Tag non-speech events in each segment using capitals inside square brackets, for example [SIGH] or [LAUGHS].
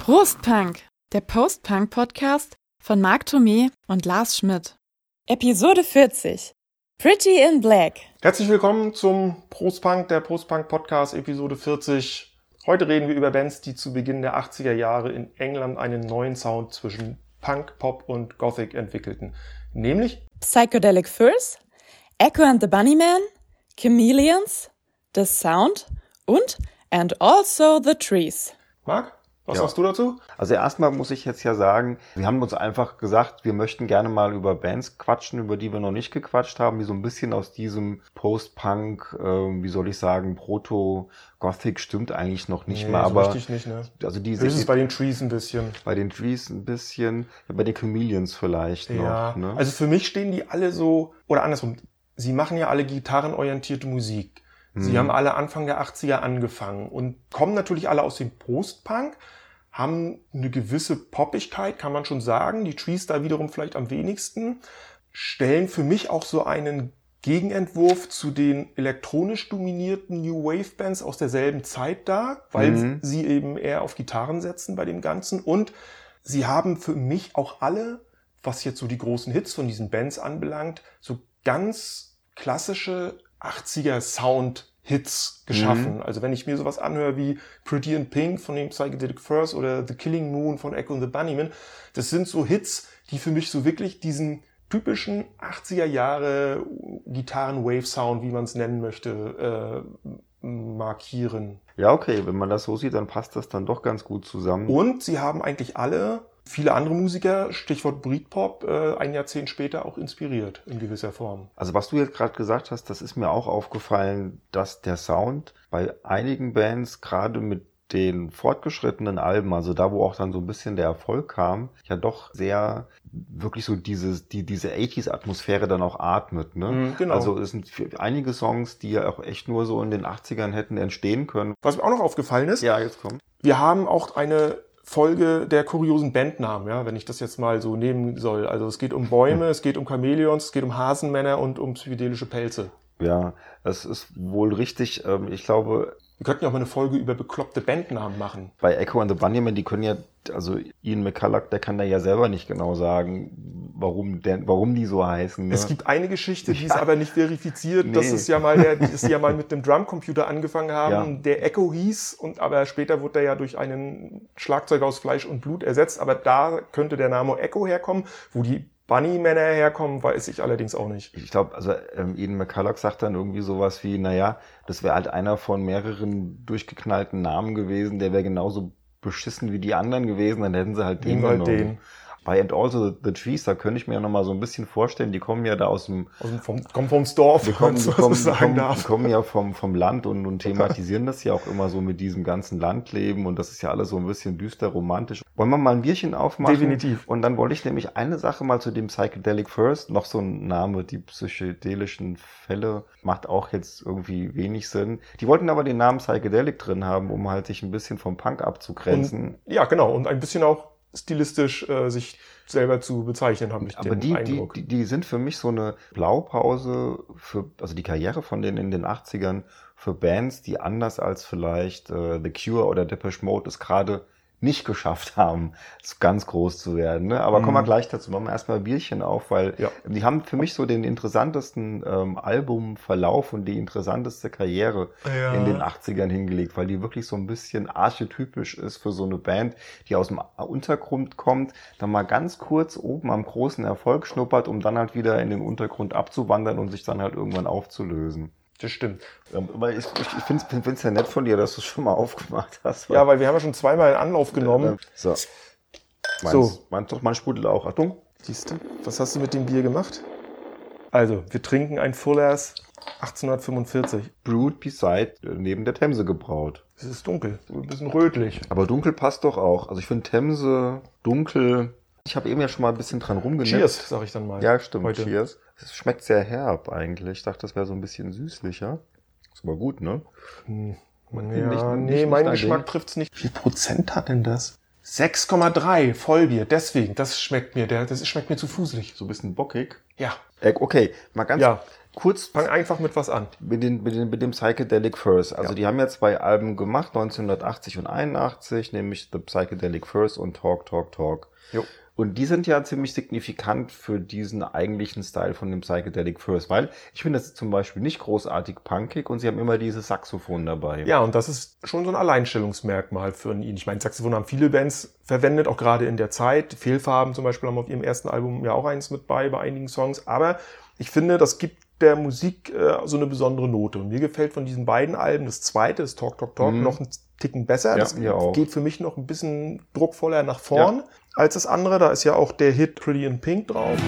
Prostpunk, der Post-Punk-Podcast von Marc Thomé und Lars Schmidt. Episode 40. Pretty in Black. Herzlich willkommen zum Prostpunk, der Prostpunk-Podcast, Episode 40. Heute reden wir über Bands, die zu Beginn der 80er Jahre in England einen neuen Sound zwischen Punk, Pop und Gothic entwickelten. Nämlich Psychedelic Furs, Echo and the Bunnymen, Chameleons, The Sound und And Also the Trees. Marc, was Ja. sagst du dazu? Also erstmal muss ich jetzt ja sagen, wir haben uns einfach gesagt, wir möchten gerne mal über Bands quatschen, über die wir noch nicht gequatscht haben, die so ein bisschen aus diesem Post-Punk, ähm, wie soll ich sagen, Proto-Gothic stimmt eigentlich noch nicht Nee, mal, so aber richtig nicht, ne? also die Höchstens sind bei den Trees ein bisschen. bei den Trees ein bisschen, ja, bei den Chameleons vielleicht Ja. noch. Ne? Also für mich stehen die alle so, oder andersrum, sie machen ja alle gitarrenorientierte Musik. Sie Mhm. haben alle Anfang der 80er angefangen und kommen natürlich alle aus dem Post-Punk, haben eine gewisse Poppigkeit, kann man schon sagen. Die Trees da wiederum vielleicht am wenigsten. Stellen für mich auch so einen Gegenentwurf zu den elektronisch dominierten New Wave Bands aus derselben Zeit dar, weil Mhm. sie eben eher auf Gitarren setzen bei dem Ganzen. Und sie haben für mich auch alle, was jetzt so die großen Hits von diesen Bands anbelangt, so ganz klassische 80er Sound Hits geschaffen. Also wenn ich mir sowas anhöre wie Pretty in Pink von den Psychedelic Furs oder The Killing Moon von Echo and the Bunnymen, das sind so Hits, die für mich so wirklich diesen typischen 80er Jahre Gitarren-Wave-Sound, wie man es nennen möchte, äh, markieren. ja, okay, wenn man das so sieht, dann passt das dann doch ganz gut zusammen. Und sie haben eigentlich alle, viele andere Musiker, Stichwort Britpop, äh, ein Jahrzehnt später auch inspiriert in gewisser Form. Also was du jetzt gerade gesagt hast, das ist mir auch aufgefallen, dass der Sound bei einigen Bands, gerade mit den fortgeschrittenen Alben, also da, wo auch dann so ein bisschen der Erfolg kam, ja doch sehr wirklich so dieses, die, diese 80s-Atmosphäre dann auch atmet. Ne? Mhm, genau. Also es sind einige Songs, die ja auch echt nur so in den 80ern hätten entstehen können. Was mir auch noch aufgefallen ist, Ja, jetzt kommt. wir haben auch eine Folge der kuriosen Bandnamen, ja, wenn ich das jetzt mal so nehmen soll. Also es geht um Bäume, es geht um Chamäleons, es geht um Hasenmänner und um psychedelische Pelze. Ja, das ist wohl richtig. Ähm, Ich glaube, Wir könnten ja auch mal eine Folge über bekloppte Bandnamen machen. bei Echo and the Bunnymen, die können ja, also Ian McCulloch, der kann da ja selber nicht genau sagen, warum, der, warum die so heißen. Ne? Es gibt eine Geschichte, die ist aber nicht verifiziert, dass Nee. es ja mal, der, dass sie ja mal mit einem Drumcomputer angefangen [LAUGHS] haben, Ja. der Echo hieß und aber später wurde er ja durch einen Schlagzeug aus Fleisch und Blut ersetzt. Aber da könnte der Name Echo herkommen, wo die Bunny-Männer herkommen, weiß ich allerdings auch nicht. Ich glaube, also ähm, Ian McCulloch sagt dann irgendwie sowas wie, naja, das wäre halt einer von mehreren durchgeknallten Namen gewesen, der wäre genauso beschissen wie die anderen gewesen, dann hätten sie halt den Nehmen halt genommen. den. Bei And Also the Trees, da könnte ich mir ja noch mal so ein bisschen vorstellen, die kommen ja da aus dem, Aus dem, vom, kommen vom Dorf, die kommen, [LAUGHS] die kommen, die sagen kommen, die kommen ja vom, vom Land und, und thematisieren das ja auch immer so mit diesem ganzen Landleben und das ist ja alles so ein bisschen düster romantisch. Wollen wir mal ein Bierchen aufmachen? Definitiv. Und dann wollte ich nämlich eine Sache mal zu dem Psychedelic First, noch so ein Name, die psychedelischen Fälle, macht auch jetzt irgendwie wenig Sinn. Die wollten aber den Namen Psychedelic drin haben, um halt sich ein bisschen vom Punk abzugrenzen. Ja, genau. Und ein bisschen auch stilistisch äh, sich selber zu bezeichnen, habe ich Aber den die, die, Eindruck. die, die sind für mich so eine Blaupause für, also die Karriere von denen in den 80ern für Bands, die anders als vielleicht äh, The Cure oder Depeche Mode es gerade nicht geschafft haben, ganz groß zu werden. Ne? Aber kommen wir Mhm. gleich dazu. Machen wir erstmal ein Bierchen auf, weil Ja. die haben für mich so den interessantesten ähm, Albumverlauf und die interessanteste Karriere Ja. in den 80ern hingelegt, weil die wirklich so ein bisschen archetypisch ist für so eine Band, die aus dem Untergrund kommt, dann mal ganz kurz oben am großen Erfolg schnuppert, um dann halt wieder in den Untergrund abzuwandern und sich dann halt irgendwann aufzulösen. Das stimmt. Aber ich, ich, ich finde es ja nett von dir, dass du es schon mal aufgemacht hast. Ja, weil wir haben ja schon zweimal in Anlauf genommen. So. Meins, So. Meins doch, mein sprudelt auch. Achtung. Siehst du, was hast du mit dem Bier gemacht? Also, wir trinken ein Fullers 1845. Brewed Beside äh, neben der Themse gebraut. Es ist dunkel, ein bisschen rötlich. Aber dunkel passt doch auch. Also ich finde Themse, dunkel. Ich habe eben ja schon mal ein bisschen dran rumgenippt. Cheers, sag ich dann mal. Ja, stimmt. Heute. Cheers. Es schmeckt sehr herb eigentlich. Ich dachte, das wäre so ein bisschen süßlicher. Ist aber gut, ne? Hm. Man- Ja, nicht- nicht- nee, nicht mein Geschmack Ding. trifft's nicht. Wie viel Prozent hat denn das? 6,3 Vollbier, deswegen, das schmeckt mir, der, das schmeckt mir zu fuselig. So ein bisschen bockig. Ja, okay, mal ganz ja, kurz fang einfach mit was an. mit, den, mit, den, mit dem Psychedelic First. Also Ja. die haben ja zwei Alben gemacht, 1980 und 81, nämlich The Psychedelic First und Talk, Talk, Talk. Jo. Und die sind ja ziemlich signifikant für diesen eigentlichen Style von dem Psychedelic First, weil ich finde, das zum Beispiel nicht großartig punkig und sie haben immer dieses Saxophon dabei. Ja, und das ist schon so ein Alleinstellungsmerkmal für ihn. Ich meine, Saxophon haben viele Bands verwendet, auch gerade in der Zeit. Fehlfarben zum Beispiel haben auf ihrem ersten Album ja auch eins mit bei, bei einigen Songs. Aber ich finde, das gibt der Musik äh, so eine besondere Note. Und mir gefällt von diesen beiden Alben das zweite, das Talk, Talk, Talk, Mhm. noch einen Ticken besser. Ja, das auch. geht für mich noch ein bisschen druckvoller nach vorn als das andere. Da ist ja auch der Hit Pretty in Pink drauf.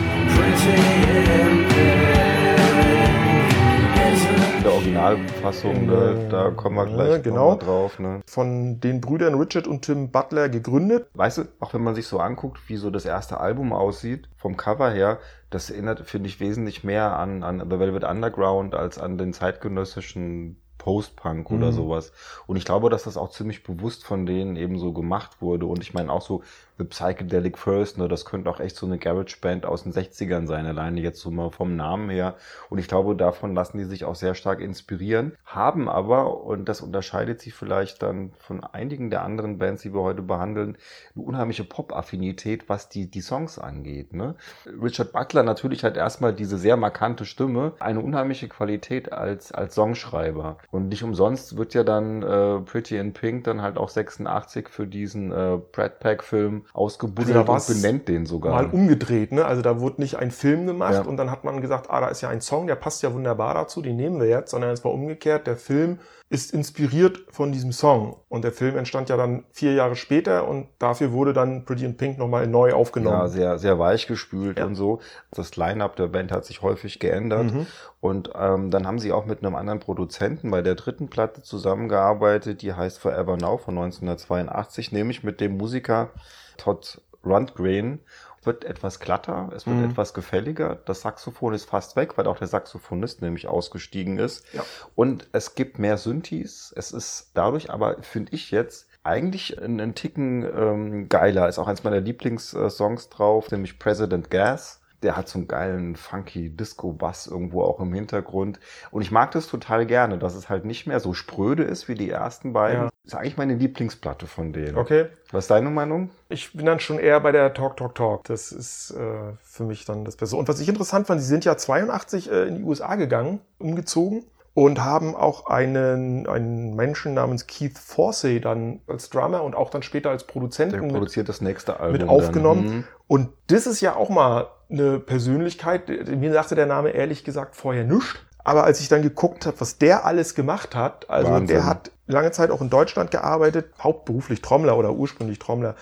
In der Originalfassung, ne, da kommen wir gleich Ja, genau. mal drauf. Ne. Von den Brüdern Richard und Tim Butler gegründet. Weißt du, auch wenn man sich so anguckt, wie so das erste Album aussieht, vom Cover her, das erinnert, finde ich, wesentlich mehr an, an The Velvet Underground als an den zeitgenössischen Post-Punk oder Mhm. sowas. Und ich glaube, dass das auch ziemlich bewusst von denen eben so gemacht wurde. Und ich meine auch so The Psychedelic First, ne, das könnte auch echt so eine Garage-Band aus den 60ern sein, alleine jetzt so mal vom Namen her. Und ich glaube, davon lassen die sich auch sehr stark inspirieren, haben aber, und das unterscheidet sich vielleicht dann von einigen der anderen Bands, die wir heute behandeln, eine unheimliche Pop-Affinität, was die, die Songs angeht. Ne? Richard Butler natürlich hat erstmal diese sehr markante Stimme, eine unheimliche Qualität als, als Songschreiber. Und nicht umsonst wird ja dann äh, Pretty in Pink dann halt auch 86 für diesen äh, Brad Pack-Film ausgebuddelt Also und benennt den sogar. mal umgedreht, ne? Also da wurde nicht ein Film gemacht Ja. und dann hat man gesagt, ah, da ist ja ein Song, der passt ja wunderbar dazu, den nehmen wir jetzt, sondern es war umgekehrt, der Film ist inspiriert von diesem Song und der Film entstand ja dann vier Jahre später und dafür wurde dann Pretty in Pink nochmal neu aufgenommen. Ja, sehr, sehr weich gespült Ja. und so. Das Line-Up der Band hat sich häufig geändert. Mhm. Und ähm, dann haben sie auch mit einem anderen Produzenten bei der dritten Platte zusammengearbeitet, die heißt Forever Now von 1982, nämlich mit dem Musiker Todd Rundgren. Wird etwas glatter, es wird Mhm. etwas gefälliger. Das Saxophon ist fast weg, weil auch der Saxophonist nämlich ausgestiegen ist. Ja. Und es gibt mehr Synthes. Es ist dadurch aber, finde ich jetzt, eigentlich einen, Ticken ähm, geiler. Ist auch eins meiner Lieblingssongs drauf, nämlich President Gas. Der hat so einen geilen, funky Disco-Bass irgendwo auch im Hintergrund. Und ich mag das total gerne, dass es halt nicht mehr so spröde ist wie die ersten beiden. Ja. Ist eigentlich meine Lieblingsplatte von denen. Okay. Was ist deine Meinung? Ich bin dann schon eher bei der Talk, Talk, Talk. Das ist äh, für mich dann das Beste. Und was ich interessant fand, sie sind ja 82 äh, in die USA gegangen, umgezogen und haben auch einen, einen Menschen namens Keith Forsey dann als Drummer und auch dann später als Der Produzenten mit, produziert das nächste Album. mit aufgenommen. Und das ist ja auch mal eine Persönlichkeit. Mir sagte der Name ehrlich gesagt vorher nichts. Aber als ich dann geguckt habe, was der alles gemacht hat, also Wahnsinn. der hat lange Zeit auch in Deutschland gearbeitet, hauptberuflich Trommler oder ursprünglich Trommler.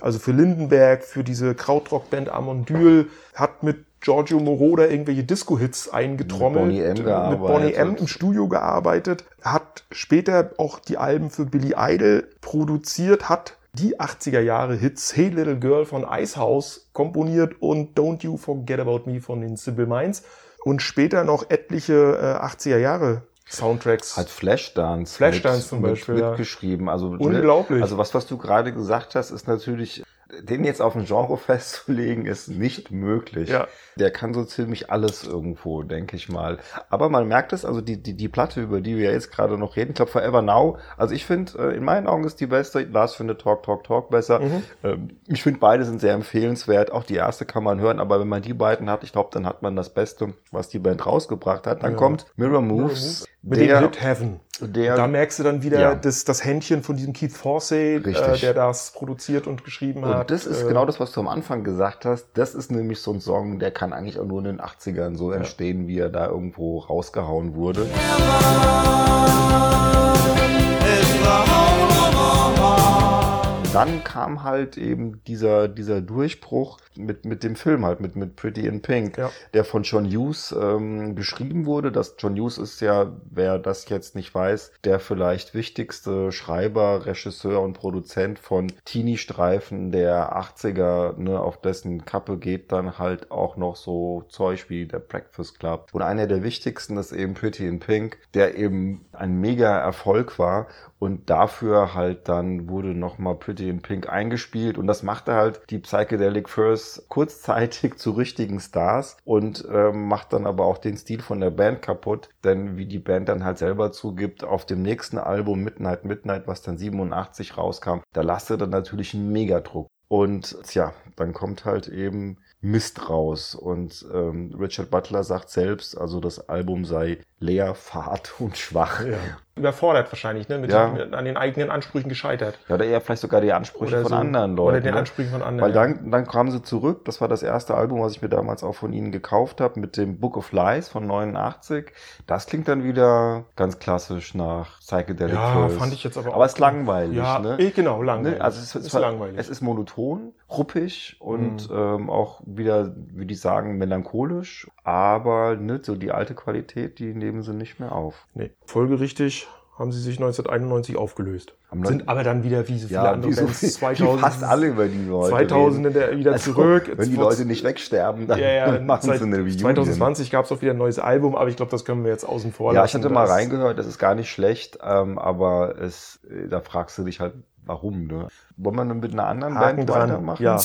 Also für Lindenberg, für diese Krautrockband Amondyl, hat mit Giorgio Moroder irgendwelche Disco-Hits eingetrommelt. Mit Boney M Mit gearbeitet. Boney M im Studio gearbeitet, hat später auch die Alben für Billy Idol produziert, hat die 80er Jahre Hits Hey Little Girl von Icehouse komponiert und Don't You Forget About Me von den Simple Minds und später noch etliche äh, 80er Jahre Soundtracks. Hat Flashdance, Flashdance mit, zum mit, Beispiel, ja. mitgeschrieben. Also, Unglaublich. Also was, was du gerade gesagt hast, ist natürlich, den jetzt auf ein Genre [LAUGHS] festzulegen, ist nicht möglich. Ja. Der kann so ziemlich alles irgendwo, denke ich mal. Aber man merkt es, also die, die, die Platte, über die wir jetzt gerade noch reden, ich glaube Forever Now, also ich finde, äh, in meinen Augen ist die beste. Lars findet Talk, Talk, Talk besser. Mhm. Ähm, Ich finde, beide sind sehr empfehlenswert. Auch die erste kann man hören, aber wenn man die beiden hat, ich glaube, dann hat man das Beste, was die Band rausgebracht hat. Dann Ja. kommt Mirror Moves, mit der, dem Hit Heaven. der da merkst du dann wieder Ja. das, das Händchen von diesem Keith Forsey, äh, der das produziert und geschrieben hat. Und das ist Äh, genau das, was du am Anfang gesagt hast. Das ist nämlich so ein Song, der kann eigentlich auch nur in den 80ern so entstehen, wie er da irgendwo rausgehauen wurde. Dann kam halt eben dieser, dieser Durchbruch mit, mit dem Film halt, mit, mit Pretty in Pink, Ja. der von John Hughes ähm, geschrieben wurde. Das John Hughes ist ja, wer das jetzt nicht weiß, der vielleicht wichtigste Schreiber, Regisseur und Produzent von Teenie-Streifen der 80er, ne, auf dessen Kappe geht dann halt auch noch so Zeug wie der Breakfast Club. Und einer der wichtigsten ist eben Pretty in Pink, der eben ein mega Erfolg war. Und dafür halt dann wurde nochmal Pretty in Pink eingespielt. Und das machte halt die Psychedelic Furs kurzzeitig [LAUGHS] zu richtigen Stars und ähm, macht dann aber auch den Stil von der Band kaputt, denn wie die Band dann halt selber zugibt, auf dem nächsten Album Midnight Midnight, was dann 87 rauskam, da lastet dann natürlich ein Megadruck. Und tja, dann kommt halt eben Mist raus. Und ähm, Richard Butler sagt selbst, also das Album sei leer, fad und schwach. Ja. Überfordert wahrscheinlich, ne? Mit Ja. den, an den eigenen Ansprüchen gescheitert. Ja, oder eher vielleicht sogar die Ansprüche Oder von so. anderen Leuten. Oder den ne? Ansprüchen von anderen. Weil dann, dann kamen sie zurück. Das war das erste Album, was ich mir damals auch von ihnen gekauft habe, mit dem Book of Lies von 89. Das klingt dann wieder ganz klassisch nach Psychedelic ja, Furs. fand ich jetzt aber auch. Aber es ist langweilig, Ja, ne? eh, genau, langweilig. Ne? Also es ist, ist zwar- langweilig. Es ist monoton, ruppig und Mhm. ähm, auch wieder, würde ich sagen, melancholisch. Aber ne, so die alte Qualität, die nehmen sie nicht mehr auf. nee. Folgerichtig haben sie sich 1991 aufgelöst. Am Sind aber dann wieder wie so viele andere wie so Bands viel- 2000, wie fast alle über die wir heute 2000 reden. der wieder Also, zurück. Wenn die Leute nicht wegsterben, dann ja, ja, [LAUGHS] machen seit sie eine Reunion. 2020 gab es auch wieder ein neues Album, aber ich glaube, das können wir jetzt außen vor Ja, ich lassen. hatte mal reingehört, das ist gar nicht schlecht, ähm, aber es, äh, da fragst du dich halt, warum, ne? Wollen wir mit einer anderen Haken Band dran. weitermachen? Ja,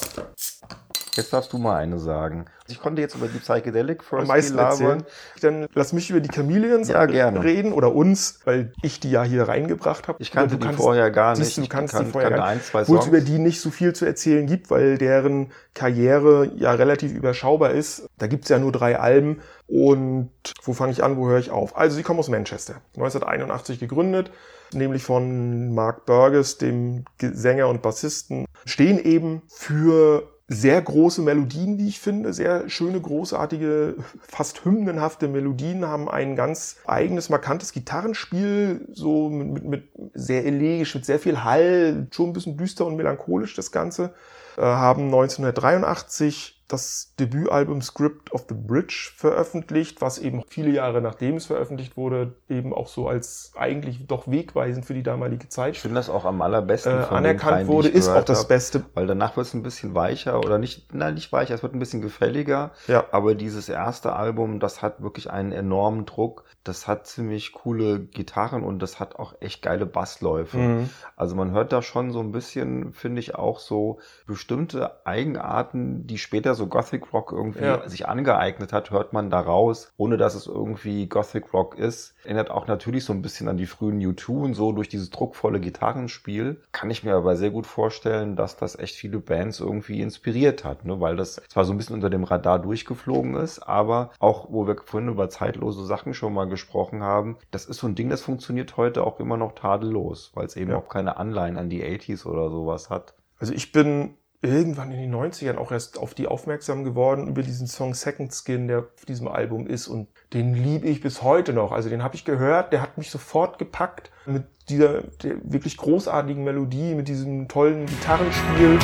Jetzt darfst du mal eine sagen. Ich konnte jetzt über die Psychedelic First meisten erzählen. Dann lass mich über die Chameleons Ja, gerne. reden oder uns, weil ich die ja hier reingebracht habe. Ich kannte die vorher gar nicht. Siehst du, kannst kan- die vorher kannte gar nicht. zwei Obwohl es über die nicht so viel zu erzählen gibt, weil deren Karriere ja relativ überschaubar ist. Da gibt's ja nur drei Alben. Und wo fange ich an, wo höre ich auf? Also sie kommen aus Manchester, 1981 gegründet, nämlich von Mark Burgess, dem Ge- Sänger und Bassisten, stehen eben für sehr große Melodien, wie ich finde, sehr schöne, großartige, fast hymnenhafte Melodien, haben ein ganz eigenes, markantes Gitarrenspiel, so mit, mit, mit sehr elegisch, mit sehr viel Hall, schon ein bisschen düster und melancholisch das Ganze, äh, haben 1983 das Debütalbum Script of the Bridge veröffentlicht, was eben viele Jahre nachdem es veröffentlicht wurde, eben auch so als eigentlich doch wegweisend für die damalige Ich Zeit finde das auch am allerbesten äh, anerkannt die wurde, ich ist auch das hab. Beste. Weil danach wird es ein bisschen weicher oder nicht, nein, nicht weicher, es wird ein bisschen gefälliger. Ja. Aber dieses erste Album, das hat wirklich einen enormen Druck. Das hat ziemlich coole Gitarren und das hat auch echt geile Bassläufe. Mhm. Also man hört da schon so ein bisschen, finde ich, auch so bestimmte Eigenarten, die später so Gothic Rock irgendwie Ja. sich angeeignet hat, hört man da raus, ohne dass es irgendwie Gothic Rock ist. Erinnert auch natürlich so ein bisschen an die frühen U2 und so durch dieses druckvolle Gitarrenspiel. Kann ich mir aber sehr gut vorstellen, dass das echt viele Bands irgendwie inspiriert hat, ne? weil das zwar so ein bisschen unter dem Radar durchgeflogen ist, aber auch, wo wir vorhin über zeitlose Sachen schon mal gesprochen haben, das ist so ein Ding, das funktioniert heute auch immer noch tadellos, weil es eben Ja. auch keine Anleihen an die 80s oder sowas hat. Also ich bin irgendwann in den 90ern auch erst auf die aufmerksam geworden über diesen Song Second Skin, der auf diesem Album ist und den liebe ich bis heute noch. Also den habe ich gehört, der hat mich sofort gepackt mit dieser der wirklich großartigen Melodie, mit diesem tollen Gitarrenspiel.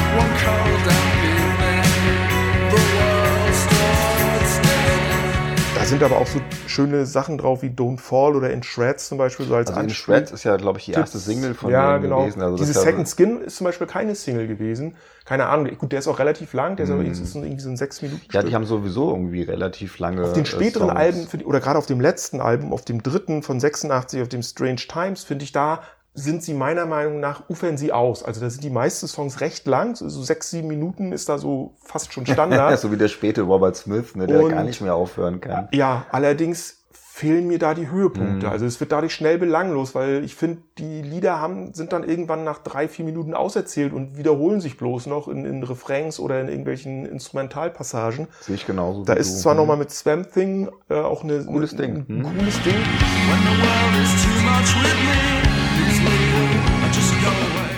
Da sind aber auch so schöne Sachen drauf wie Don't Fall oder In Shreds zum Beispiel so als Also in. Shreds ist ja, glaube ich, die erste Single von ja, genau. gewesen. Also Diese ja- Second Skin ist zum Beispiel keine Single gewesen. Keine Ahnung. Gut, der ist auch relativ lang. Der ist aber Mhm. ist irgendwie so ein sechs Minuten. Ja, die haben sowieso irgendwie relativ lange. auf den äh, späteren Songs. Alben, die, oder gerade auf dem letzten Album, auf dem dritten von 86, auf dem Strange Times, finde ich, da sind sie meiner Meinung nach, ufern sie aus. Also da sind die meisten Songs recht lang, so sechs, sieben Minuten ist da so fast schon Standard. [LAUGHS] so wie der späte Robert Smith, ne, der Und- gar nicht mehr aufhören kann. ja, allerdings fehlen mir da die Höhepunkte. Mhm. Also es wird dadurch schnell belanglos, weil ich finde, die Lieder haben, sind dann irgendwann nach drei, vier Minuten auserzählt und wiederholen sich bloß noch in, in Refrains oder in irgendwelchen Instrumentalpassagen. Sehe ich genauso. Da ist du. zwar Hm. nochmal mit Swamp Thing äh, auch eine, Cooles eine, Ding. ein Hm. cooles Ding. When the world is too much with me,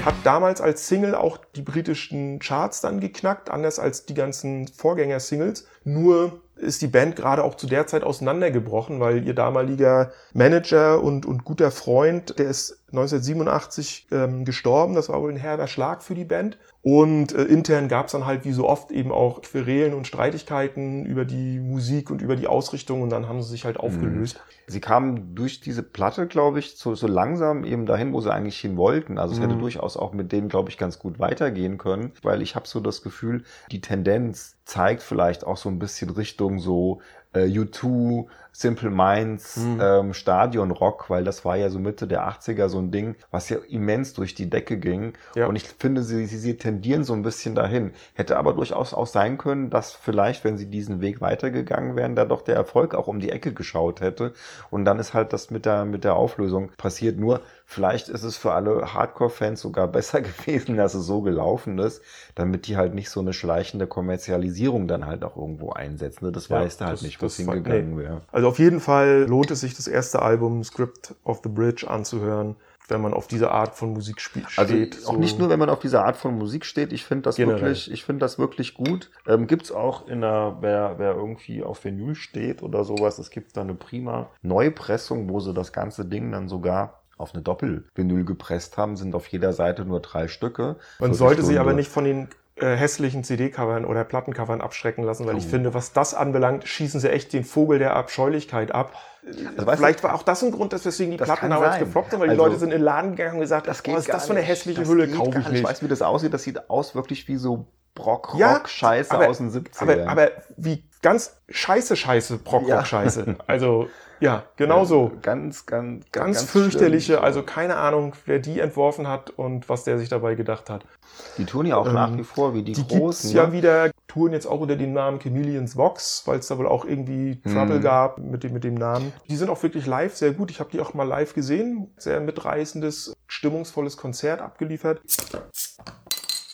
Hat damals als Single auch die britischen Charts dann geknackt, anders als die ganzen Vorgänger-Singles. Nur ist die Band gerade auch zu der Zeit auseinandergebrochen, weil ihr damaliger Manager und, und guter Freund, der ist 1987 ähm, gestorben. Das war wohl ein herber Schlag für die Band. Und äh, intern gab es dann halt wie so oft eben auch Querelen und Streitigkeiten über die Musik und über die Ausrichtung und dann haben sie sich halt aufgelöst. Sie kamen durch diese Platte, glaube ich, so, so langsam eben dahin, wo sie eigentlich hin wollten. Also es hätte Mhm. durchaus auch mit denen, glaube ich, ganz gut weitergehen können, weil ich habe so das Gefühl, die Tendenz zeigt vielleicht auch so ein bisschen Richtung so äh, U2, Simple Minds, Mhm. ähm, Stadionrock, weil das war ja so Mitte der 80er so ein Ding, was ja immens durch die Decke ging. Ja. Und ich finde, sie, sie, sie tendieren so ein bisschen dahin. Hätte aber durchaus auch sein können, dass vielleicht, wenn sie diesen Weg weitergegangen wären, da doch der Erfolg auch um die Ecke geschaut hätte. Und dann ist halt das mit der, mit der Auflösung passiert. Nur, vielleicht ist es für alle Hardcore-Fans sogar [LAUGHS] besser gewesen, dass es so gelaufen ist, damit die halt nicht so eine schleichende Kommerzialisierung dann halt auch irgendwo einsetzen. Das Ja, weißt du halt das- nicht, wo es hingegangen nee. wäre. Also auf jeden Fall lohnt es sich, das erste Album Script of the Bridge anzuhören, wenn man auf diese Art von Musik spielt. Also steht. auch So- nicht nur, wenn man auf diese Art von Musik steht. Ich finde das Generell. wirklich, ich finde das wirklich gut. Ähm, gibt's auch in einer, wer, wer irgendwie auf Vinyl steht oder sowas, es gibt da eine prima Neupressung, wo sie das ganze Ding dann sogar auf eine Doppelvinyl gepresst haben, sind auf jeder Seite nur drei Stücke. Man sollte sich aber nicht von den äh, hässlichen CD-Covern oder Plattencovern abschrecken lassen, weil ich Oh. finde, was das anbelangt, schießen sie echt den Vogel der Abscheulichkeit ab. Also Vielleicht war auch das ein Grund, dass weswegen die Platten damals gefloppt sind, weil Also, die Leute sind in den Laden gegangen und gesagt, das geht was ist das für eine hässliche Das Hülle, kaufe ich nicht. Ich weiß, wie das aussieht. Das sieht aus wirklich wie so Brock, Ja, aus den 70ern. Aber, aber wie ganz scheiße, scheiße, Brockrock-Scheiße. Also, ja, genau so. Ganz, ganz, Ganz, schlimm. fürchterliche, also keine Ahnung, wer die entworfen hat und was der sich dabei gedacht hat. Die tun ja auch ähm, nach wie vor wie die, Die großen. ja ne? wieder, touren jetzt auch unter dem Namen Chameleons Vox, weil es da wohl auch irgendwie Trouble Mhm. gab mit dem, mit dem Namen. Die sind auch wirklich live sehr gut. Ich habe die auch mal live gesehen. Sehr mitreißendes, stimmungsvolles Konzert abgeliefert.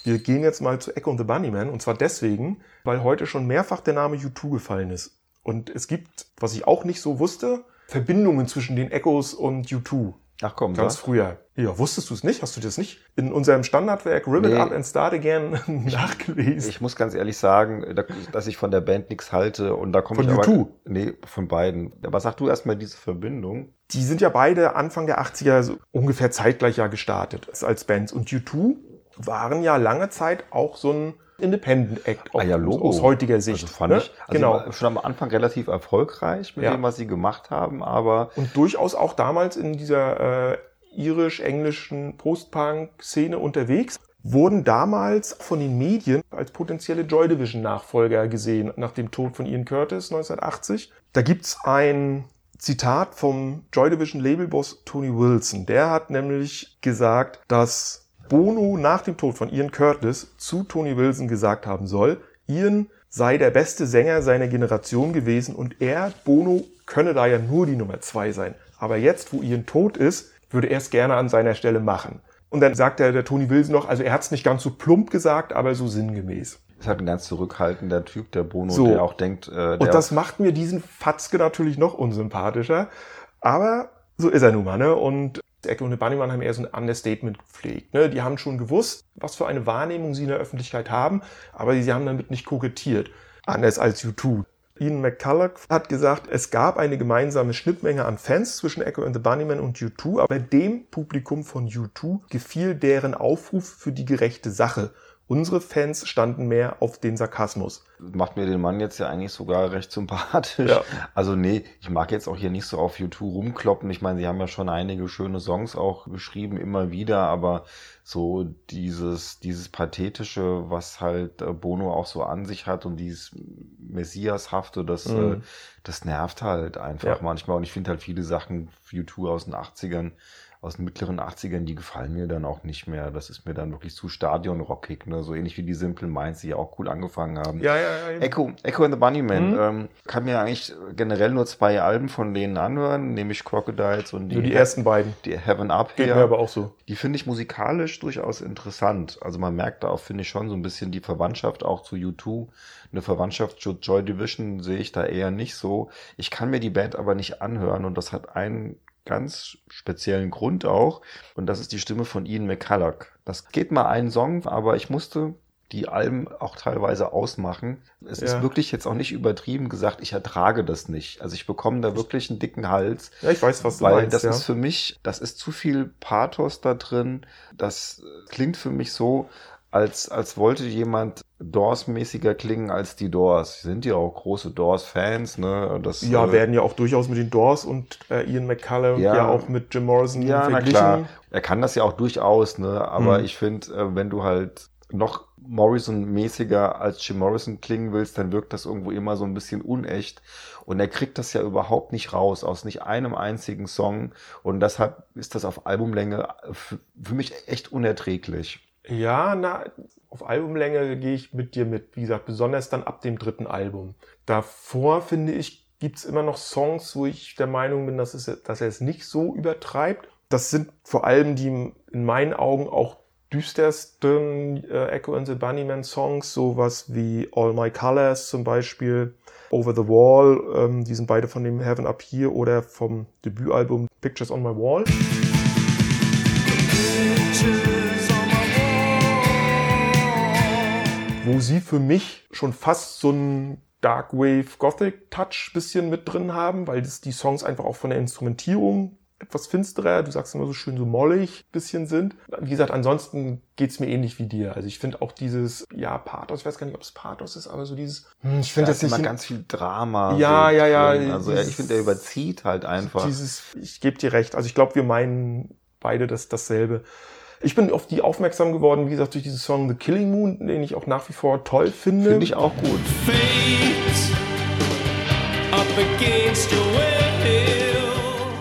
Wir gehen jetzt mal zu Echo and the Bunnyman und zwar deswegen, weil heute schon mehrfach der Name U2 gefallen ist. Und es gibt, was ich auch nicht so wusste, Verbindungen zwischen den Echos und U2. Ach komm, Ganz sag. früher. Ja, wusstest du es nicht? Hast du das nicht in unserem Standardwerk Ribbon Nee. Up and Start Again [LAUGHS] nachgelesen? Ich muss ganz ehrlich sagen, da- dass ich von der Band nichts halte und da komme Von ich aber U2? nee, von beiden. Aber sag du erstmal diese Verbindung. Die sind ja beide Anfang der 80er so ungefähr zeitgleich ja gestartet als Bands. Und U2 waren ja lange Zeit auch so ein Independent Act Ah ja, aus, heutiger Sicht. Also fand ne? ich also genau. schon am Anfang relativ erfolgreich mit Ja. dem, was sie gemacht haben, aber Und durchaus auch damals in dieser äh, irisch-englischen Post-Punk-Szene unterwegs, wurden damals von den Medien als potenzielle Joy Division-Nachfolger gesehen, nach dem Tod von Ian Curtis 1980. Da gibt's ein Zitat vom Joy Division Labelboss Tony Wilson. Der hat nämlich gesagt, dass Bono nach dem Tod von Ian Curtis zu Tony Wilson gesagt haben soll, Ian sei der beste Sänger seiner Generation gewesen und er, Bono, könne da ja nur die Nummer zwei sein. Aber jetzt, wo Ian tot ist, würde er es gerne an seiner Stelle machen. Und dann sagt der, der Tony Wilson noch, also er hat es nicht ganz so plump gesagt, aber so sinngemäß. ist halt ein ganz zurückhaltender Typ, der Bono, So. der auch denkt, äh, der Und das macht mir diesen Fatzke natürlich noch unsympathischer. Aber so ist er nun mal, ne? Und Ecke und Bunnyman haben eher so ein Understatement gepflegt. Ne? Die haben schon gewusst, was für eine Wahrnehmung sie in der Öffentlichkeit haben, aber sie haben damit nicht kokettiert. Anders als U2. Ian McCulloch hat gesagt, es gab eine gemeinsame Schnittmenge an Fans zwischen Echo and the Bunnymen und U2, aber dem Publikum von U2 gefiel deren Aufruf für die gerechte Sache. Unsere Fans standen mehr auf den Sarkasmus. macht mir den Mann jetzt ja eigentlich sogar recht sympathisch. Ja. Also nee, ich mag jetzt auch hier nicht so auf YouTube rumkloppen. Ich meine, sie haben ja schon einige schöne Songs auch geschrieben, immer wieder, aber so dieses, dieses Pathetische, was halt äh, Bono auch so an sich hat und dieses Messiashafte, das, Mhm. äh, das nervt halt einfach Ja. manchmal. Und ich finde halt viele Sachen YouTube aus den 80ern, aus den mittleren 80ern, die gefallen mir dann auch nicht mehr. Das ist mir dann wirklich zu stadionrockig, ne? So ähnlich wie die Simple Minds, die ja auch cool angefangen haben. Ja, ja, ja. Echo, Echo and the Bunnyman. Mhm. Ähm, kann mir eigentlich generell nur zwei Alben von denen anhören, nämlich Crocodiles und die, Nur die ersten beiden. die Heaven Up Geht Here. mir aber auch so. Die finde ich musikalisch durchaus interessant. Also man merkt da auch, finde ich, schon so ein bisschen die Verwandtschaft auch zu U2. Eine Verwandtschaft zu Joy Division sehe ich da eher nicht so. Ich kann mir die Band aber nicht anhören und das hat einen ganz speziellen Grund auch. Und das ist die Stimme von Ian McCulloch. Das geht mal einen Song, aber ich musste die Alben auch teilweise ausmachen. Es Ja. ist wirklich jetzt auch nicht übertrieben gesagt, ich ertrage das nicht. Also ich bekomme da wirklich einen dicken Hals. Ja, ich weiß, was du Weil meinst. das ja. ist für mich, das ist zu viel Pathos da drin. Das klingt für mich so, als, als wollte jemand Doors-mäßiger klingen als die Doors. Sind ja auch große Doors-Fans, ne? Das, Ja, äh, werden ja auch durchaus mit den Doors und äh, Ian McCallum ja. Ja. auch mit Jim Morrison Ja, na verglichen. klar. Er kann das ja auch durchaus, ne? Aber Hm. ich finde, äh, wenn du halt noch Morrison-mäßiger als Jim Morrison klingen willst, dann wirkt das irgendwo immer so ein bisschen unecht. Und er kriegt das ja überhaupt nicht raus, aus nicht einem einzigen Song. Und deshalb ist das auf Albumlänge für mich echt unerträglich. Ja, na, auf Albumlänge gehe ich mit dir mit. Wie gesagt, besonders dann ab dem dritten Album. Davor, finde ich, gibt's immer noch Songs, wo ich der Meinung bin, dass, es, dass er es nicht so übertreibt. Das sind vor allem die in meinen Augen auch düstersten äh, Echo and the Bunnymen Songs, sowas wie All My Colors zum Beispiel, Over the Wall, ähm, die sind beide von dem Heaven Up Here oder vom Debütalbum Pictures on My Wall. Pictures wo sie für mich schon fast so einen Dark Wave Gothic Touch bisschen mit drin haben, weil das die Songs einfach auch von der Instrumentierung etwas finsterer, du sagst immer so schön so mollig bisschen sind. Wie gesagt, ansonsten geht's mir ähnlich wie dir. Also ich finde auch dieses, ja, Pathos, ich weiß gar nicht, ob es Pathos ist, aber so dieses, hm, ich Da finde ist das nicht immer ganz viel Drama. Ja, ja, ja, drin. Also dieses- ich finde, er überzieht halt einfach. Dieses, ich gebe dir recht. Also ich glaube, wir meinen beide das dasselbe. Ich bin auf die aufmerksam geworden, wie gesagt, durch diesen Song The Killing Moon, den ich auch nach wie vor toll finde. Finde ich auch gut. Fate up against your will.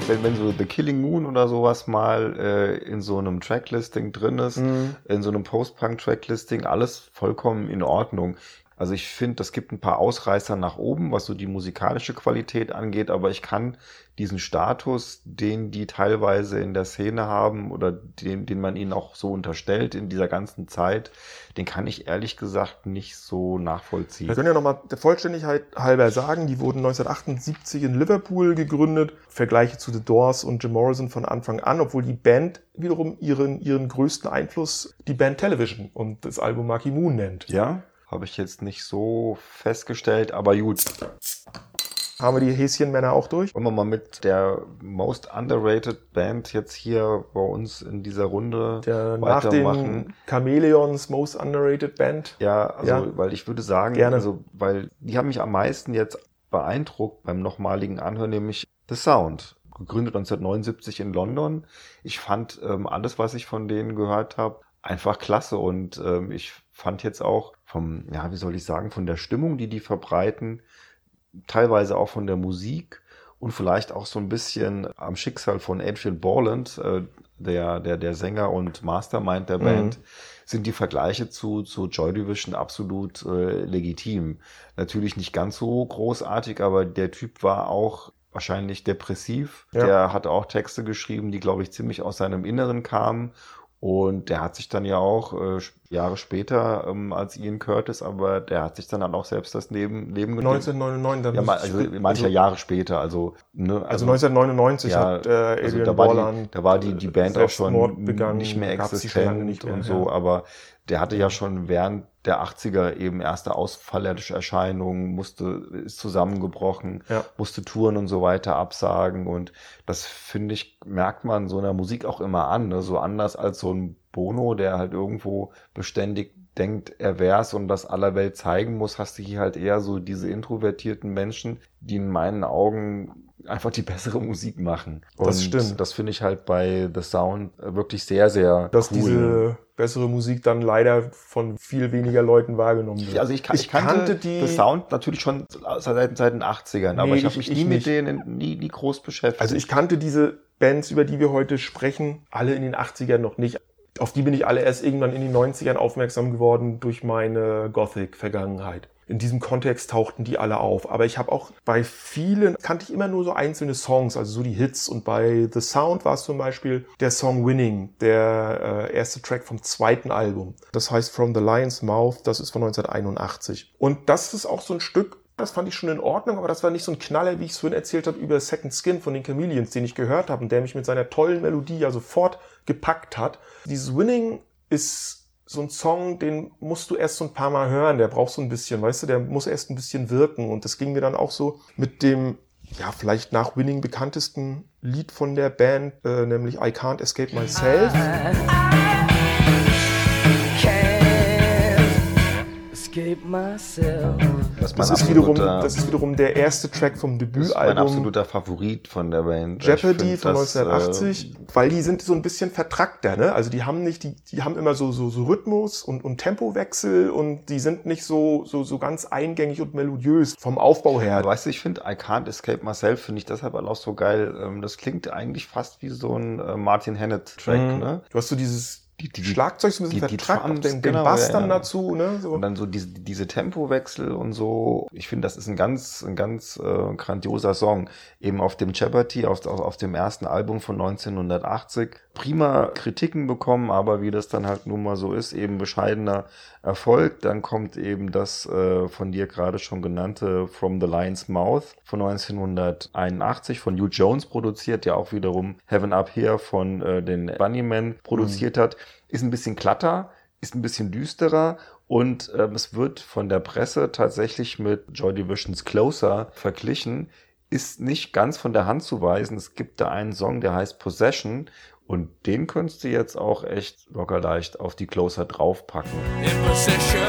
wenn, wenn so The Killing Moon oder sowas mal äh, in so einem Tracklisting drin ist, Mhm. in so einem Post-Punk-Tracklisting, alles vollkommen in Ordnung. Also ich finde, das gibt ein paar Ausreißer nach oben, was so die musikalische Qualität angeht, aber ich kann diesen Status, den die teilweise in der Szene haben oder den, den man ihnen auch so unterstellt in dieser ganzen Zeit, den kann ich ehrlich gesagt nicht so nachvollziehen. Wir können ja nochmal der Vollständigkeit halber sagen, die wurden 1978 in Liverpool gegründet. Vergleiche zu The Doors und Jim Morrison von Anfang an, obwohl die Band wiederum ihren, ihren größten Einfluss die Band Television und das Album Marky Moon nennt. Ja, habe ich jetzt nicht so festgestellt, aber gut. Haben wir die Häschenmänner auch durch? Wollen wir mal mit der most underrated Band jetzt hier bei uns in dieser Runde Der, nach weitermachen? den Chameleons Most Underrated Band. Ja, also, Ja. weil ich würde sagen, Gerne. also, weil die haben mich am meisten jetzt beeindruckt beim nochmaligen Anhören, nämlich The Sound. Gegründet 1979 in London. Ich fand ähm, alles, was ich von denen gehört habe, einfach klasse und ähm, ich fand jetzt auch vom, ja, wie soll ich sagen, von der Stimmung, die die verbreiten, teilweise auch von der Musik und vielleicht auch so ein bisschen am Schicksal von Adrian Borland, äh, der, der, der Sänger und Mastermind der Mhm. Band, sind die Vergleiche zu, zu Joy Division absolut äh, legitim. Natürlich nicht ganz so großartig, aber der Typ war auch wahrscheinlich depressiv. Ja. Der hat auch Texte geschrieben, die, glaube ich, ziemlich aus seinem Inneren kamen. Und der hat sich dann ja auch äh, Jahre später ähm, als Ian Curtis, aber der hat sich dann auch selbst das Leben, Leben genommen. 1999. dann Ja, ma- also mancher also, Jahre später, also, ne, also 1999 ja, hat äh, also Adrian da war, die, da war die, die Band auch schon begangen, nicht mehr existent nicht mehr, und so, ja. aber der hatte ja schon während der 80er eben erste ausfallerische Erscheinungen, musste, ist zusammengebrochen, Ja. musste Touren und so weiter absagen und das finde ich, merkt man so einer Musik auch immer an, ne? so anders als so ein Bono, der halt irgendwo beständig denkt, er wär's und das aller Welt zeigen muss, hast du hier halt eher so diese introvertierten Menschen, die in meinen Augen einfach die bessere Musik machen. Das und stimmt. Das finde ich halt bei The Sound wirklich sehr, sehr dass cool. diese bessere Musik dann leider von viel weniger Leuten wahrgenommen wird. also ich, ich ich kannte, kannte die The Sound natürlich schon seit, seit den 80ern, aber Nee, ich habe ich- mich ich nie nicht. mit denen nie, nie groß beschäftigt. Also ich kannte diese Bands, über die wir heute sprechen, alle in den 80ern noch nicht. Auf die bin ich alle erst irgendwann in den 90ern aufmerksam geworden durch meine Gothic-Vergangenheit. In diesem Kontext tauchten die alle auf. Aber ich habe auch bei vielen, kannte ich immer nur so einzelne Songs, also so die Hits. Und bei The Sound war es zum Beispiel der Song Winning, der äh, erste Track vom zweiten Album. Das heißt From the Lion's Mouth, das ist von 1981. Und das ist auch so ein Stück, das fand ich schon in Ordnung, aber das war nicht so ein Knaller, wie ich es vorhin erzählt habe, über Second Skin von den Chameleons, den ich gehört habe und der mich mit seiner tollen Melodie ja sofort gepackt hat. Dieses Winning ist so ein Song, den musst du erst so ein paar Mal hören, der braucht so ein bisschen, weißt du, der muss erst ein bisschen wirken und das ging mir dann auch so mit dem, ja, vielleicht nach Winning bekanntesten Lied von der Band, äh, nämlich I Can't Escape Myself. Can't escape myself. Das, Das ist, wiederum, das ist wiederum der erste Track vom das ist mein Debütalbum absoluter Favorit von der Band. Jeopardy von find das, 1980, äh, weil die sind so ein bisschen vertrackter, ne? Also die haben nicht, die, die haben immer so, so, so Rhythmus und, und Tempowechsel und die sind nicht so, so, so ganz eingängig und melodiös vom Aufbau her. Weißt du, ich finde I Can't Escape Myself, finde ich deshalb auch so geil. Ähm, Das klingt eigentlich fast wie so ein äh, Martin Hennett-Track, Mhm. ne? Du hast so dieses Die- die- Schlagzeug so ein bisschen die- die vertrackt und Drums, den, den genau, Bass ja, dann ja. dazu, ne? So. Und dann so diese, diese Tempowechsel und so. Ich finde, das ist ein ganz, ein ganz äh, grandioser Song. Eben auf dem Jeopardy, auf, auf, auf dem ersten Album von 1980. Prima Kritiken bekommen, aber wie das dann halt nun mal so ist, eben bescheidener Erfolg. Dann kommt eben das äh, von dir gerade schon genannte From the Lion's Mouth von 1981 von Hugh Jones produziert, der auch wiederum Heaven Up Here von äh, den Bunnymen produziert hat. Ist ein bisschen glatter, ist ein bisschen düsterer und ähm, es wird von der Presse tatsächlich mit Joy Divisions Closer verglichen. Ist nicht ganz von der Hand zu weisen. Es gibt da einen Song, der heißt Possession und den könntest du jetzt auch echt locker leicht auf die Closer draufpacken. in possession.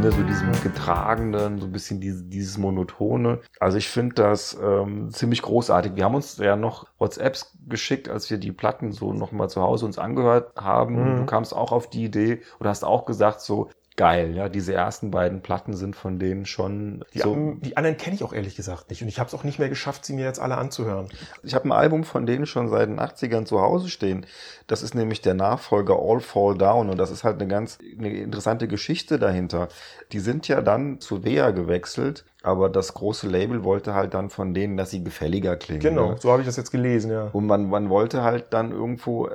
ne, so diesem getragenen, so ein bisschen diese, dieses monotone. Also ich finde das ähm, ziemlich großartig. Wir haben uns ja noch WhatsApps geschickt, als wir die Platten so nochmal zu Hause uns angehört haben. Mhm. Du kamst auch auf die Idee oder hast auch gesagt, so geil, ja, diese ersten beiden Platten sind von denen schon Die, so. an- die anderen kenne ich auch ehrlich gesagt nicht und ich habe es auch nicht mehr geschafft, sie mir jetzt alle anzuhören. Ich habe ein Album von denen schon seit den 80ern zu Hause stehen. Das ist nämlich der Nachfolger All Fall Down und das ist halt eine ganz eine interessante Geschichte dahinter. Die sind ja dann zu Wea gewechselt, aber das große Label wollte halt dann von denen, dass sie gefälliger klingen. Genau, Ne? so habe ich das jetzt gelesen, ja. Und man, man wollte halt dann irgendwo.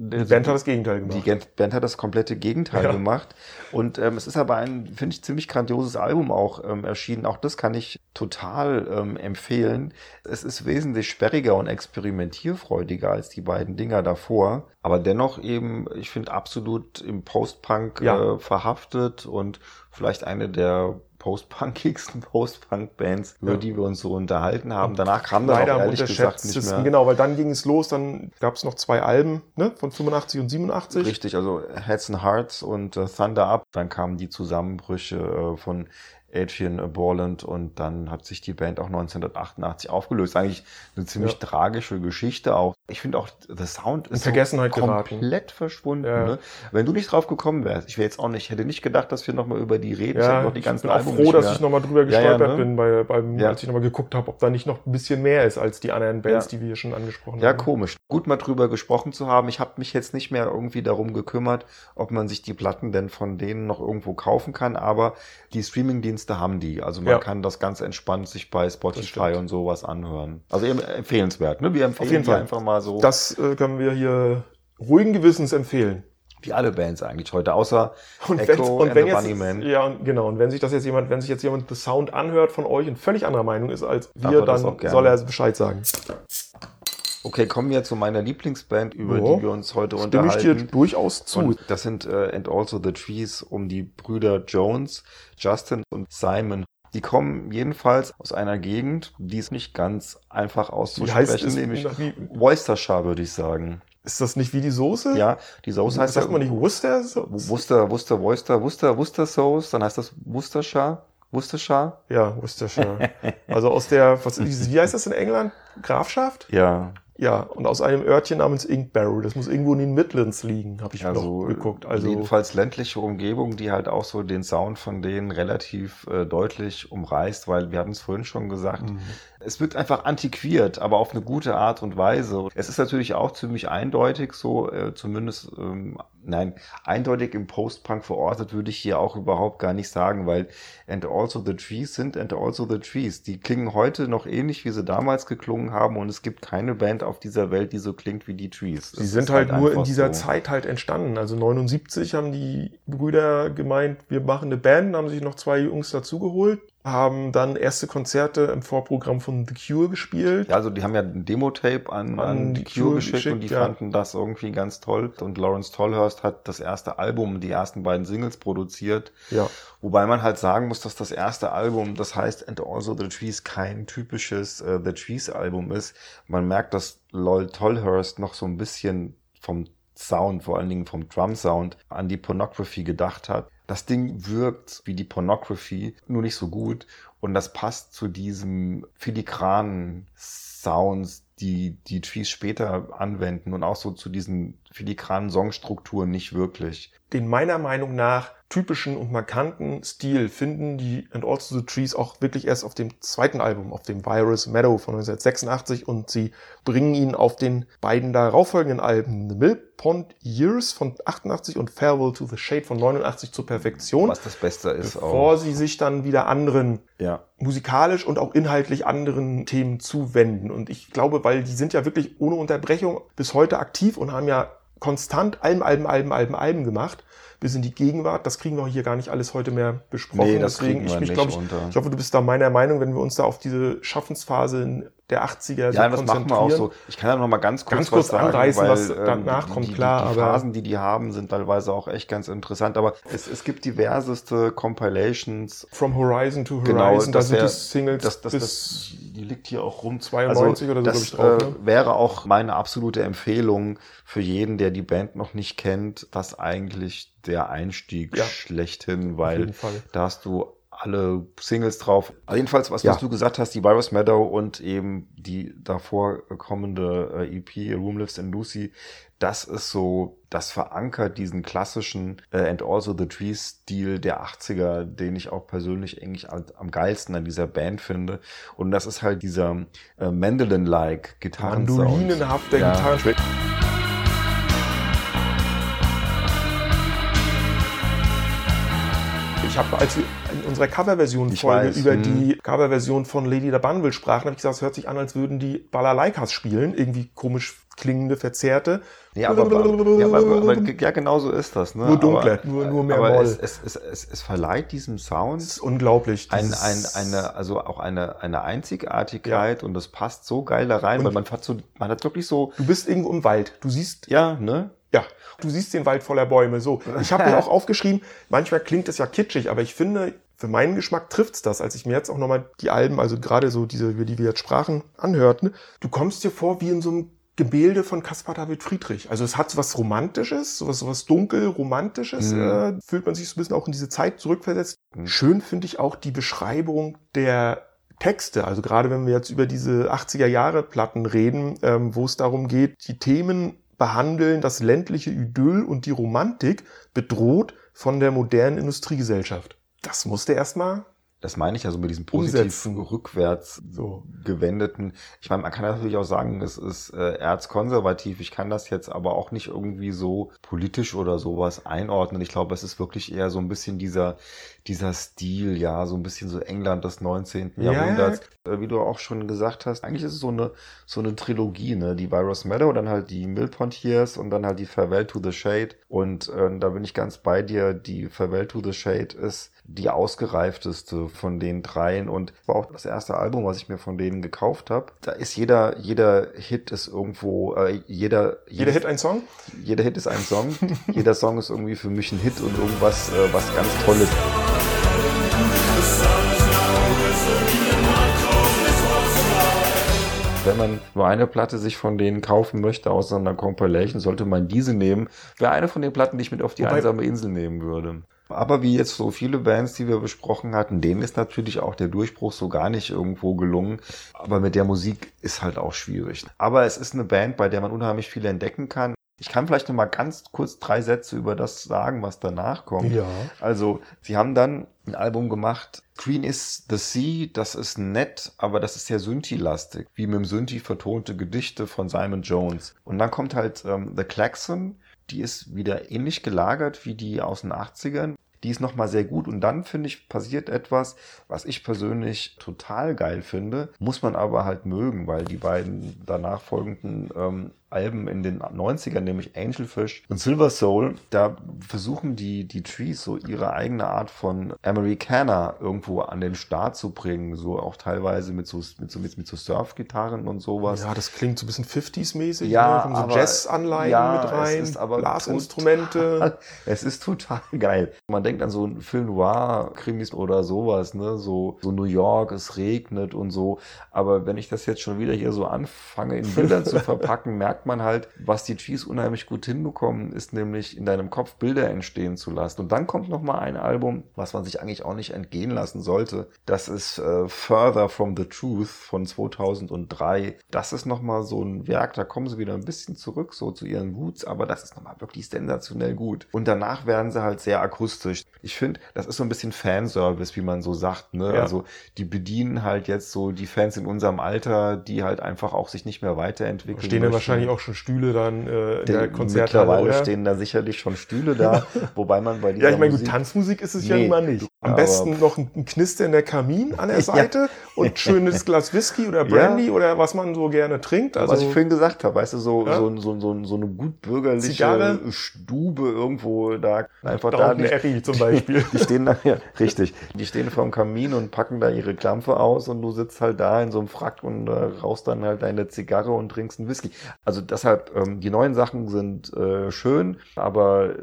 Äh, Die Band hat das Gegenteil gemacht. Die Band hat das komplette Gegenteil Ja. gemacht. Und ähm, es ist aber ein, finde ich, ziemlich grandioses Album auch ähm, erschienen. Auch das kann ich total ähm, empfehlen. Es ist wesentlich sperriger und experimentierfreudiger als die beiden Dinger davor. Aber dennoch eben, ich finde, absolut im Post-Punk Ja. äh, verhaftet und vielleicht eine der post-punkigsten Post-Punk-Bands, über Ja. die wir uns so unterhalten haben. Danach kam Leider auch ehrlich gesagt nicht mehr. genau, weil dann ging es los, dann gab es noch zwei Alben, ne, von 85 und 87. Richtig, also Heads and Hearts und äh, Thunder Up. Dann kamen die Zusammenbrüche äh, von Adrian Borland und dann hat sich die Band auch 1988 aufgelöst. Eigentlich eine ziemlich Ja. tragische Geschichte auch. Ich finde auch, der Sound ist so geraten. komplett verschwunden. Ja. Ne? Wenn du nicht drauf gekommen wärst, ich wäre jetzt auch nicht, hätte nicht gedacht, dass wir nochmal über die reden. ich Ja, noch die ich ganzen bin auch Album froh, dass ich nochmal drüber Ja, ja, gestolpert ne? bin, bei, beim, Ja. als ich nochmal geguckt habe, ob da nicht noch ein bisschen mehr ist als die anderen Bands, Ja. die wir hier schon angesprochen Ja, haben. komisch. Gut mal drüber gesprochen zu haben. Ich habe mich jetzt nicht mehr irgendwie darum gekümmert, ob man sich die Platten denn von denen noch irgendwo kaufen kann, aber die Streamingdienste haben die. Also man Ja. kann das ganz entspannt sich bei Spotify und sowas anhören. Also eben empfehlenswert. Ne? Wir empfehlen Auf jeden Fall. einfach mal so, Das äh, können wir hier ruhigen Gewissens empfehlen. wie alle Bands eigentlich heute, außer Und Echo wenn, und and wenn the jetzt, Bunnymen. ja, und genau, und wenn sich das jetzt jemand, wenn sich jetzt jemand The Sound anhört von euch und völlig anderer Meinung ist als wir, dann soll er Bescheid sagen. Okay, kommen wir zu meiner Lieblingsband, über Ja, die wir uns heute Stimme ich dir unterhalten. durchaus zu. Und das sind äh, And Also the Trees um die Brüder Jones, Justin und Simon. Die kommen jedenfalls aus einer Gegend, die ist nicht ganz einfach Wie auszusprechen, nämlich Worcestershire, würde ich sagen. ist das nicht wie die Soße? Ja, die Soße heißt Sagt ja man nicht Worcester? Worcester, Worcester, Worcester, Worcester, Worcester Sauce, dann heißt das Worcestershire, Worcestershire. Ja, Worcestershire. also aus der, was, wie heißt das in England? Grafschaft? Ja, Ja, und aus einem Örtchen namens Inkbarrow. Das muss irgendwo in den Midlands liegen, habe ich also noch geguckt. Also jedenfalls ländliche Umgebung, die halt auch so den Sound von denen relativ äh, deutlich umreißt, weil wir hatten es vorhin schon gesagt, Mhm. Es wirkt einfach antiquiert, aber auf eine gute Art und Weise. Es ist natürlich auch ziemlich eindeutig so, äh, zumindest, ähm, nein, eindeutig im Post-Punk verortet würde ich hier auch überhaupt gar nicht sagen, weil And Also the Trees sind And Also the Trees. Die klingen heute noch ähnlich, wie sie damals geklungen haben und es gibt keine Band auf dieser Welt, die so klingt wie die Trees. Sie sind ist halt, nur in dieser so. Zeit halt entstanden. Also 79 haben die Brüder gemeint, wir machen eine Band, haben sich noch zwei Jungs dazugeholt, haben dann erste Konzerte im Vorprogramm von The Cure gespielt. Ja, also die haben ja ein Demo-Tape an, An an die Cure Cure geschickt, geschickt, und die ja. fanden das irgendwie ganz toll. Und Lawrence Tolhurst hat das erste Album, die ersten beiden Singles produziert. Ja. Wobei man halt sagen muss, dass das erste Album, das heißt And Also the Trees, kein typisches äh, The Trees Album ist. Man merkt, dass Lol Tolhurst noch so ein bisschen vom Sound, vor allen Dingen vom Drum-Sound, an die Pornography gedacht hat. Das Ding wirkt wie die Pornography, nur nicht so gut. Und das passt zu diesem filigranen Sounds, die die Trees später anwenden und auch so zu diesen filigranen Songstrukturen nicht wirklich. Den meiner Meinung nach typischen und markanten Stil finden die And Also the Trees auch wirklich erst auf dem zweiten Album, auf dem Virus Meadow von 1986 und sie bringen ihn auf den beiden darauffolgenden Alben The Mill Pond Years von 88 und Farewell to the Shade von 89 zur Perfektion, Was das Beste ist bevor auch. sie sich dann wieder anderen Ja. musikalisch und auch inhaltlich anderen Themen zuwenden. Und ich glaube, weil die sind ja wirklich ohne Unterbrechung bis heute aktiv und haben ja konstant Alben, Alben, Alben, Alben, Alben gemacht bis in die Gegenwart. Das kriegen wir hier gar nicht alles heute mehr besprochen. Nee, das Deswegen, ich mich, glaube ich, ich hoffe, du bist da meiner Meinung, wenn wir uns da auf diese Schaffensphase der 80er Ja, so das machen wir auch so. Ich kann ja noch mal ganz kurz, Ganz kurz was sagen, anreißen, weil, was ähm, danach die, kommt, die, klar, Die, die Phasen, die die haben, sind teilweise auch echt ganz interessant. Aber es, es gibt diverseste Compilations. From Horizon to Horizon, Genau, da das sind wär- die Singles Das, das, bis das, die liegt hier auch rum. 92 oder so, das, glaub ich, drauf, äh, ne? wäre auch meine absolute Empfehlung für jeden, der die Band noch nicht kennt, das eigentlich der Einstieg Ja. schlechthin, weil da hast du alle Singles drauf. Also jedenfalls, was, Ja. was du gesagt hast, die Virus Meadow und eben die davor kommende äh, EP Room Lives and Lucy, das ist so, das verankert diesen klassischen äh, And Also the Trees Stil der 80er, den ich auch persönlich eigentlich am, am geilsten an dieser Band finde. Und das ist halt dieser äh, Mandolin-like Gitarrensound. Mandolinenhafter Ja. Ich habe, als wir in unserer Coverversion-Folge über hm. die Coverversion von Lady the Bunville sprachen, habe ich gesagt, es hört sich an, als würden die Balalaikas spielen. Irgendwie komisch klingende, verzerrte. Ja, aber, ja, aber, aber ja, genau so ist das. Ne? Nur dunkler, aber, nur- nur mehr aber Moll. es, es, es, es, verleiht diesem Sound Das ist unglaublich. ein, ein, eine, also auch eine, eine Einzigartigkeit und das passt so geil da rein, Und- weil man hat so, man hat wirklich so, Du bist irgendwo im Wald. Du siehst ja, ne? Ja, du siehst den Wald voller Bäume. So, ich habe mir [LAUGHS] auch aufgeschrieben, manchmal klingt es ja kitschig, aber ich finde, für meinen Geschmack trifft's das, als ich mir jetzt auch nochmal die Alben, also gerade so diese, über die wir jetzt sprachen, anhörten. Du kommst dir vor wie in so einem Gemälde von Caspar David Friedrich. Also es hat so was Romantisches, sowas, sowas dunkel Romantisches, Mhm. äh, fühlt man sich so ein bisschen auch in diese Zeit zurückversetzt. Mhm. Schön finde ich auch die Beschreibung der Texte, also gerade wenn wir jetzt über diese 80er Jahre Platten reden, ähm, wo es darum geht, die Themen behandeln das ländliche Idyll und die Romantik bedroht von der modernen Industriegesellschaft. Das musste erstmal Das meine ich ja so mit diesem positiv Umsetzen. rückwärts so. gewendeten. Ich meine, man kann natürlich auch sagen, es ist äh, erzkonservativ. Ich kann das jetzt aber auch nicht irgendwie so politisch oder sowas einordnen. Ich glaube, es ist wirklich eher so ein bisschen dieser, dieser Stil, ja, so ein bisschen so England des 19. Ja, Jahrhunderts. Äh, Wie du auch schon gesagt hast, eigentlich ist es so eine, so eine Trilogie, ne? Die Virus Meadow, dann halt die Millpond Years und dann halt die Farewell to the Shade. Und äh, da bin ich ganz bei dir. Die Farewell to the Shade ist die ausgereifteste von den dreien und war auch das erste Album, was ich mir von denen gekauft habe. Da ist jeder, jeder Hit ist irgendwo, äh, jeder, Jeder Hit ein Song? jeder Hit ist ein Song. [LAUGHS] jeder Song ist irgendwie für mich ein Hit und irgendwas, äh, was ganz Tolles. Wenn man nur eine Platte sich von denen kaufen möchte aus einer Compilation, sollte man diese nehmen. Wäre eine von den Platten, die ich mit auf die Wobei- einsame Insel nehmen würde. Aber wie jetzt so viele Bands, die wir besprochen hatten, denen ist natürlich auch der Durchbruch so gar nicht irgendwo gelungen. Aber mit der Musik ist halt auch schwierig. Aber es ist eine Band, bei der man unheimlich viel entdecken kann. Ich kann vielleicht noch mal ganz kurz drei Sätze über das sagen, was danach kommt. Ja. Also, sie haben dann ein Album gemacht. Green is the Sea, das ist nett, aber das ist sehr Synthi-lastig, wie mit dem Synthi vertonte Gedichte von Simon Jones. Und dann kommt halt ähm, The Klaxon, die ist wieder ähnlich gelagert wie die aus den 80ern. Die ist nochmal sehr gut und dann finde ich passiert etwas, was ich persönlich total geil finde, muss man aber halt mögen, weil die beiden danach folgenden ähm, Alben in den 90ern, nämlich Angelfish und Silver Soul, da versuchen die, die Trees so ihre eigene Art von Americana irgendwo an den Start zu bringen, so auch teilweise mit so, mit so, mit, mit so Surfgitarren und sowas. Ja, das klingt so ein bisschen 50s-mäßig. Ja, ne? So aber- Jazz-Anleihen ja, mit es rein, ist aber Blasinstrumente. [LAUGHS] Es ist total geil. Man denkt an so einen Film Noir, Krimis oder sowas, ne? So, so New York, es regnet und so. Aber wenn ich das jetzt schon wieder hier so anfange, in Bildern zu [LAUGHS] verpacken, merkt merkt man halt, was die Trees unheimlich gut hinbekommen, ist nämlich in deinem Kopf Bilder entstehen zu lassen. Und dann kommt noch mal ein Album, was man sich eigentlich auch nicht entgehen lassen sollte. Das ist äh, Further from the Truth von 2003. Das ist noch mal so ein Werk, da kommen sie wieder ein bisschen zurück, so zu ihren Roots, aber das ist noch mal wirklich sensationell gut. Und danach werden sie halt sehr akustisch. Ich finde, das ist so ein bisschen Fanservice, wie man so sagt. Ne? Ja. Also die bedienen halt jetzt so die Fans in unserem Alter, die halt einfach auch sich nicht mehr weiterentwickeln. Stehen möchten. wahrscheinlich auch schon Stühle dann äh, in der Konzerthalle, Mittlerweile oder? stehen da sicherlich schon Stühle da, [LAUGHS] wobei man bei dieser Ja, ich meine, gut, Musik Tanzmusik ist es ja Nee, nun mal nicht. Am besten noch ein, ein knisternder Kamin an der [LAUGHS] Ja. Seite und ein schönes Glas Whisky oder Brandy oder was man so gerne trinkt. Also, was ich vorhin gesagt habe, weißt du, so, Ja? so, so, so, so eine gut bürgerliche Zigarre? Stube irgendwo da, einfach da da, die, Eri zum Beispiel. [LAUGHS] die stehen da, ja, richtig, die stehen vorm Kamin und packen da ihre Klampfe aus und du sitzt halt da in so einem Frack und äh, rauchst dann halt deine Zigarre und trinkst einen Whisky. Also deshalb, ähm, die neuen Sachen sind äh, schön, aber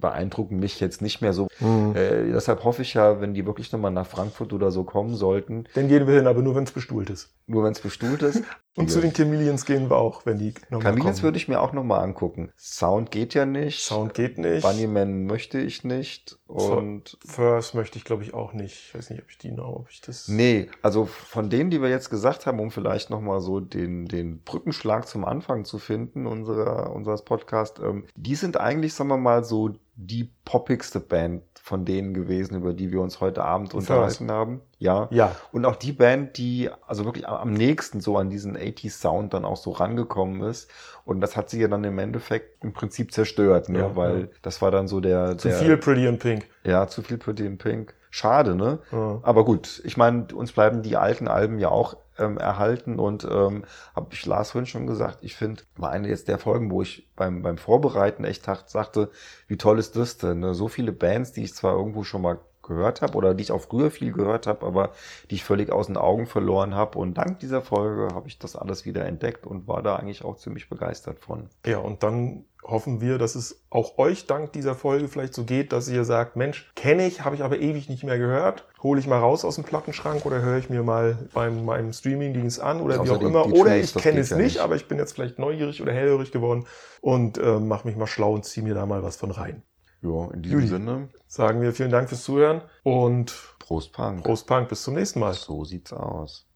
beeindrucken mich jetzt nicht mehr so. Mhm. Äh, deshalb hoffe ich ja, wenn die wirklich nochmal nach Frankfurt oder so kommen sollten, Dann gehen wir hin, aber nur wenn es bestuhlt ist. nur wenn es bestuhlt ist. [LAUGHS] Und zu den Chameleons gehen wir auch, wenn die nochmal Chameleons würde ich mir auch nochmal angucken. Sound geht ja nicht. Sound geht nicht. Bunnyman möchte ich nicht. Und First möchte ich, glaube ich, auch nicht. Ich weiß nicht, ob ich die noch, ob ich das. nee, also von denen, die wir jetzt gesagt haben, um vielleicht nochmal so den, den Brückenschlag zum Anfang zu finden unserer, unseres Podcasts, ähm, die sind eigentlich, sagen wir mal, so die poppigste Band von denen gewesen, über die wir uns heute Abend unterhalten haben. Ja. Ja, Und auch die Band, die also wirklich am- am nächsten so an diesen 80s Sound dann auch so rangekommen ist. Und das hat sie ja dann im Endeffekt im Prinzip zerstört, ne? Ja, weil ja. das war dann so der, zu der viel Pretty in Pink. ja, zu viel Pretty in Pink. Schade, ne? Ja. Aber gut, ich meine, uns bleiben die alten Alben ja auch ähm, erhalten und ähm, habe ich Lars vorhin schon gesagt, ich finde, war eine jetzt der Folgen, wo ich beim, beim Vorbereiten echt dacht- sagte, wie toll ist das denn? Ne? So viele Bands, die ich zwar irgendwo schon mal gehört habe oder die ich auch früher viel gehört habe, aber die ich völlig aus den Augen verloren habe. Und dank dieser Folge habe ich das alles wieder entdeckt und war da eigentlich auch ziemlich begeistert von. Ja, und dann hoffen wir, dass es auch euch dank dieser Folge vielleicht so geht, dass ihr sagt, Mensch, kenne ich, habe ich aber ewig nicht mehr gehört. Hole ich mal raus aus dem Plattenschrank oder höre ich mir mal beim meinem Streamingdienst an oder wie auch die- immer. die oder ich kenne es ja nicht, nicht. aber ich bin jetzt vielleicht neugierig oder hellhörig geworden und äh, mache mich mal schlau und ziehe mir da mal was von rein. Ja, in diesem Juli. Sinne, Sagen wir vielen Dank fürs Zuhören und Prost Punk. Prost Punk, bis zum nächsten Mal. So sieht's aus.